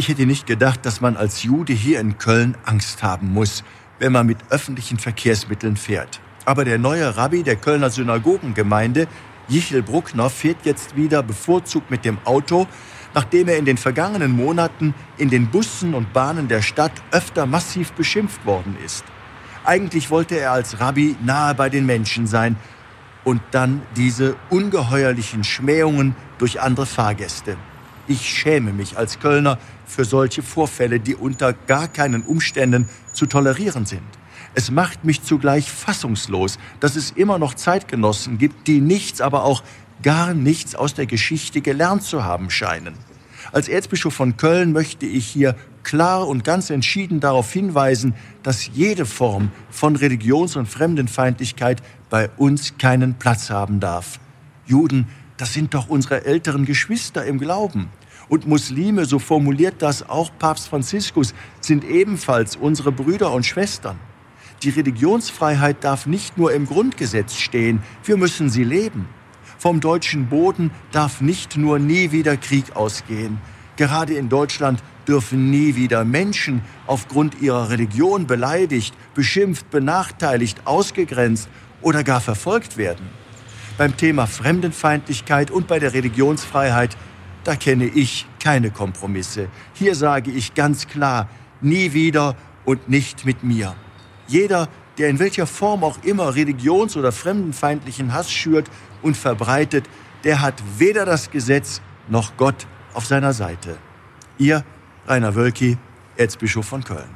Ich hätte nicht gedacht, dass man als Jude hier in Köln Angst haben muss, wenn man mit öffentlichen Verkehrsmitteln fährt. Aber der neue Rabbi der Kölner Synagogengemeinde, Jichel Bruckner, fährt jetzt wieder bevorzugt mit dem Auto, nachdem er in den vergangenen Monaten in den Bussen und Bahnen der Stadt öfter massiv beschimpft worden ist. Eigentlich wollte er als Rabbi nahe bei den Menschen sein und dann diese ungeheuerlichen Schmähungen durch andere Fahrgäste. Ich schäme mich als Kölner für solche Vorfälle, die unter gar keinen Umständen zu tolerieren sind. Es macht mich zugleich fassungslos, dass es immer noch Zeitgenossen gibt, die nichts, aber auch gar nichts aus der Geschichte gelernt zu haben scheinen. Als Erzbischof von Köln möchte ich hier klar und ganz entschieden darauf hinweisen, dass jede Form von Religions- und Fremdenfeindlichkeit bei uns keinen Platz haben darf. Juden, das sind doch unsere älteren Geschwister im Glauben. Und Muslime, so formuliert das auch Papst Franziskus, sind ebenfalls unsere Brüder und Schwestern. Die Religionsfreiheit darf nicht nur im Grundgesetz stehen, wir müssen sie leben. Vom deutschen Boden darf nicht nur nie wieder Krieg ausgehen. Gerade in Deutschland dürfen nie wieder Menschen aufgrund ihrer Religion beleidigt, beschimpft, benachteiligt, ausgegrenzt oder gar verfolgt werden. Beim Thema Fremdenfeindlichkeit und bei der Religionsfreiheit da kenne ich keine Kompromisse. Hier sage ich ganz klar, nie wieder und nicht mit mir. Jeder, der in welcher Form auch immer religions- oder fremdenfeindlichen Hass schürt und verbreitet, der hat weder das Gesetz noch Gott auf seiner Seite. Ihr Rainer Wölki, Erzbischof von Köln.